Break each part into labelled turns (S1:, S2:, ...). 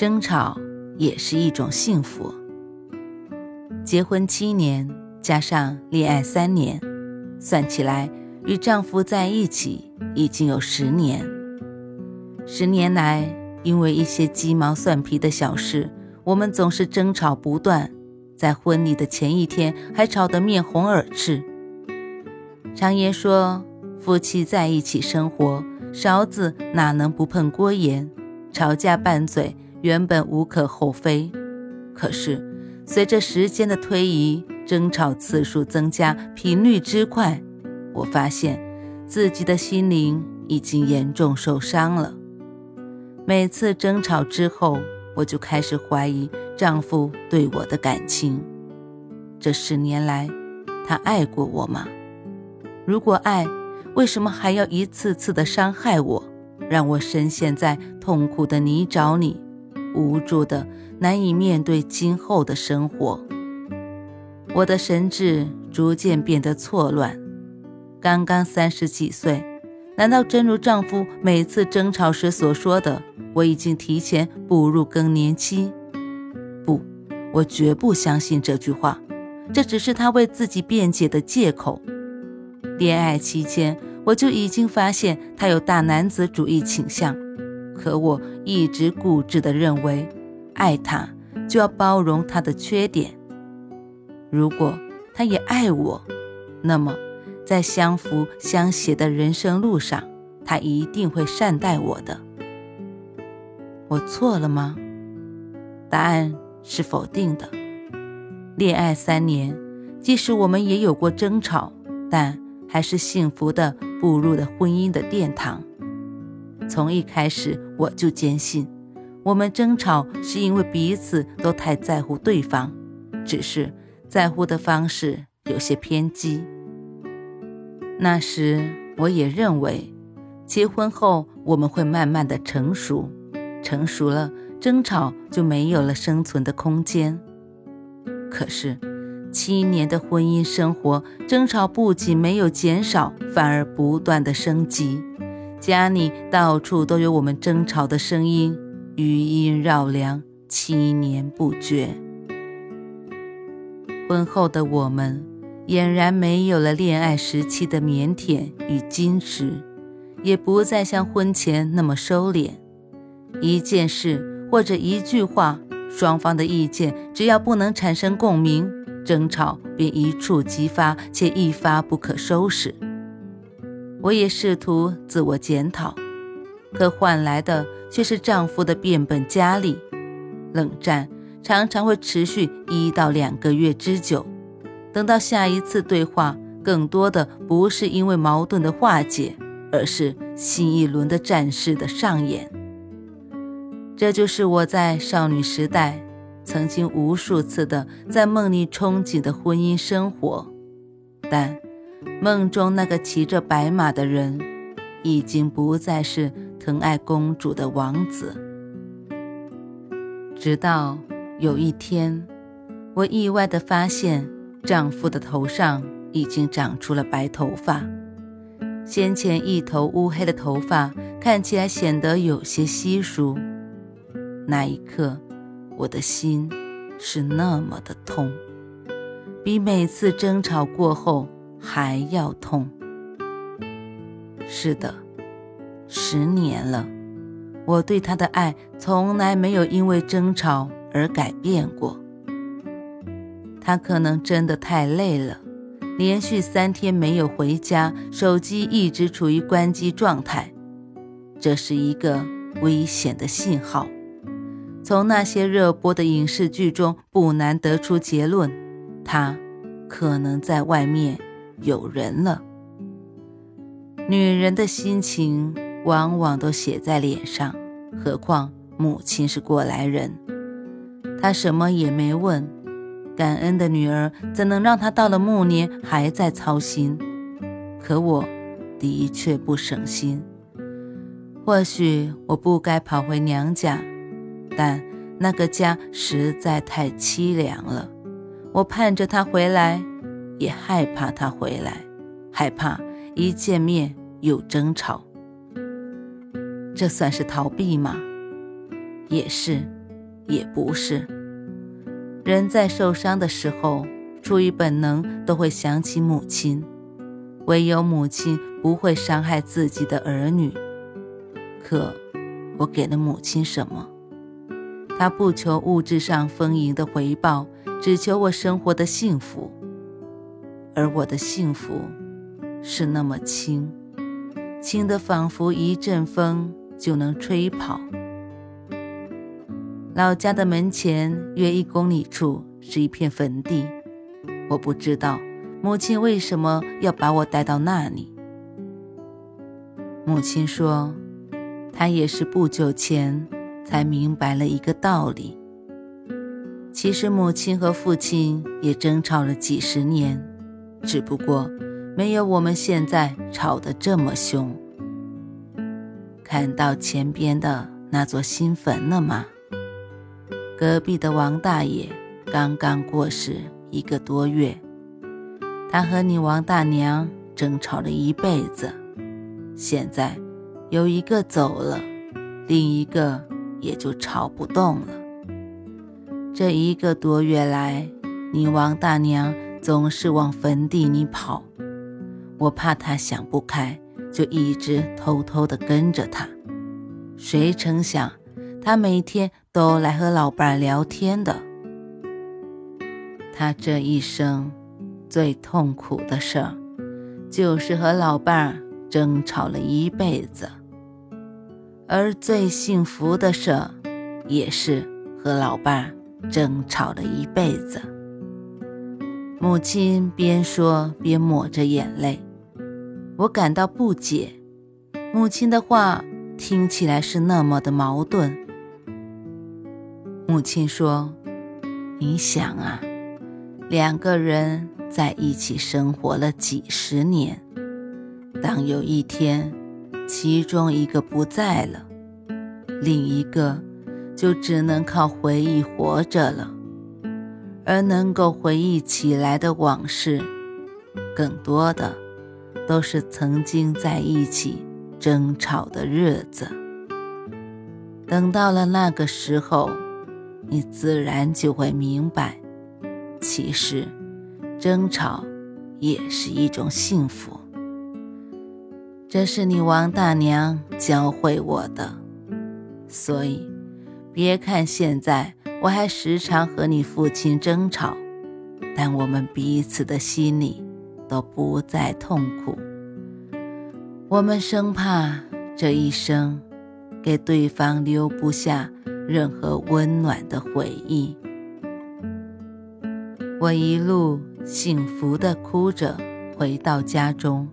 S1: 争吵也是一种幸福。结婚七年加上恋爱三年，算起来与丈夫在一起已经有十年。十年来，因为一些鸡毛蒜皮的小事，我们总是争吵不断，在婚礼的前一天还吵得面红耳赤。常言说，夫妻在一起生活，勺子哪能不碰锅沿？吵架拌嘴。原本无可厚非，可是随着时间的推移，争吵次数增加，频率之快，我发现自己的心灵已经严重受伤了。每次争吵之后，我就开始怀疑丈夫对我的感情。这十年来，他爱过我吗？如果爱，为什么还要一次次的伤害我，让我深陷在痛苦的泥沼里？无助的，难以面对今后的生活。我的神智逐渐变得错乱。刚刚三十几岁，难道真如丈夫每次争吵时所说的，我已经提前步入更年期？不，我绝不相信这句话。这只是他为自己辩解的借口。恋爱期间，我就已经发现他有大男子主义倾向。可我一直固执地认为，爱他就要包容他的缺点。如果他也爱我，那么在相扶相携的人生路上，他一定会善待我的。我错了吗？答案是否定的。恋爱三年，即使我们也有过争吵，但还是幸福地步入了婚姻的殿堂。从一开始我就坚信，我们争吵是因为彼此都太在乎对方，只是在乎的方式有些偏激。那时我也认为，结婚后我们会慢慢的成熟，成熟了争吵就没有了生存的空间。可是七年的婚姻生活，争吵不仅没有减少，反而不断的升级。家里到处都有我们争吵的声音，余音绕梁，七年不绝。婚后的我们俨然没有了恋爱时期的腼腆与矜持，也不再像婚前那么收敛。一件事或者一句话，双方的意见只要不能产生共鸣，争吵便一触即发，且一发不可收拾。我也试图自我检讨，可换来的却是丈夫的变本加厉。冷战常常会持续一到两个月之久，等到下一次对话，更多的不是因为矛盾的化解，而是新一轮的战事的上演。这就是我在少女时代曾经无数次的在梦里憧憬的婚姻生活，但。梦中那个骑着白马的人，已经不再是疼爱公主的王子。直到有一天，我意外地发现，丈夫的头上已经长出了白头发，先前一头乌黑的头发看起来显得有些稀疏。那一刻，我的心是那么的痛，比每次争吵过后。还要痛。是的，十年了，我对他的爱从来没有因为争吵而改变过。他可能真的太累了，连续三天没有回家，手机一直处于关机状态，这是一个危险的信号。从那些热播的影视剧中，不难得出结论：他可能在外面。有人了。女人的心情往往都写在脸上，何况母亲是过来人，她什么也没问。感恩的女儿怎能让她到了暮年还在操心？可我的确不省心。或许我不该跑回娘家，但那个家实在太凄凉了。我盼着他回来，也害怕他回来，害怕一见面又争吵。这算是逃避吗？也是，也不是。人在受伤的时候，出于本能都会想起母亲，唯有母亲不会伤害自己的儿女。可，我给了母亲什么？她不求物质上丰盈的回报，只求我生活的幸福。而我的幸福，是那么轻，轻的仿佛一阵风。就能吹跑。老家的门前约一公里处是一片坟地，我不知道母亲为什么要把我带到那里。母亲说，她也是不久前才明白了一个道理。其实母亲和父亲也争吵了几十年，只不过没有我们现在吵得这么凶。看到前边的那座新坟了吗？隔壁的王大爷刚刚过世一个多月，他和你王大娘争吵了一辈子，现在有一个走了，另一个也就吵不动了。这一个多月来，你王大娘总是往坟地里跑，我怕他想不开。就一直偷偷地跟着他，谁成想，他每天都来和老伴聊天的。他这一生最痛苦的事儿，就是和老伴争吵了一辈子；而最幸福的事，也是和老伴争吵了一辈子。母亲边说边抹着眼泪。我感到不解，母亲的话听起来是那么的矛盾。母亲说：“你想啊，两个人在一起生活了几十年，当有一天其中一个不在了，另一个就只能靠回忆活着了，而能够回忆起来的往事，更多的。”都是曾经在一起争吵的日子。等到了那个时候，你自然就会明白，其实争吵也是一种幸福。这是你王大娘教会我的，所以别看现在我还时常和你父亲争吵，但我们彼此的心里。都不再痛苦。我们生怕这一生给对方留不下任何温暖的回忆。我一路幸福地哭着回到家中，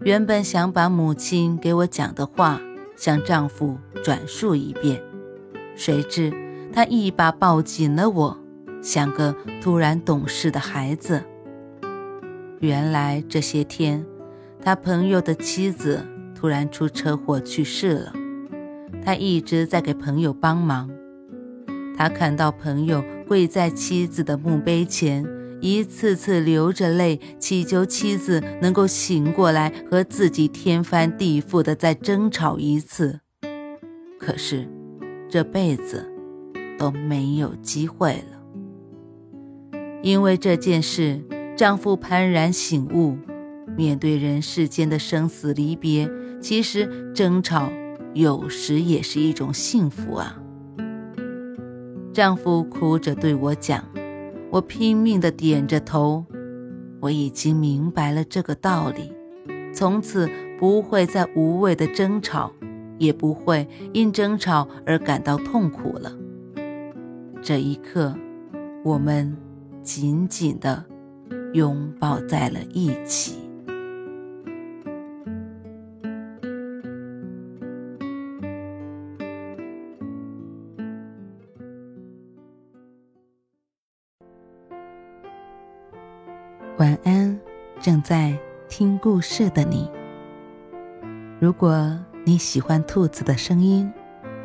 S1: 原本想把母亲给我讲的话向丈夫转述一遍，谁知他一把抱紧了我，像个突然懂事的孩子。原来这些天，他朋友的妻子突然出车祸去世了，他一直在给朋友帮忙。他看到朋友跪在妻子的墓碑前，一次次流着泪祈求妻子能够醒过来，和自己天翻地覆的再争吵一次。可是，这辈子都没有机会了，因为这件事。丈夫幡然醒悟，面对人世间的生死离别，其实争吵有时也是一种幸福啊。丈夫哭着对我讲，我拼命地点着头。我已经明白了这个道理，从此不会再无谓的争吵，也不会因争吵而感到痛苦了。这一刻，我们紧紧的拥抱在了一起。晚安，正在听故事的你。如果你喜欢兔子的声音，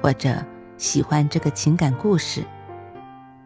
S1: 或者喜欢这个情感故事。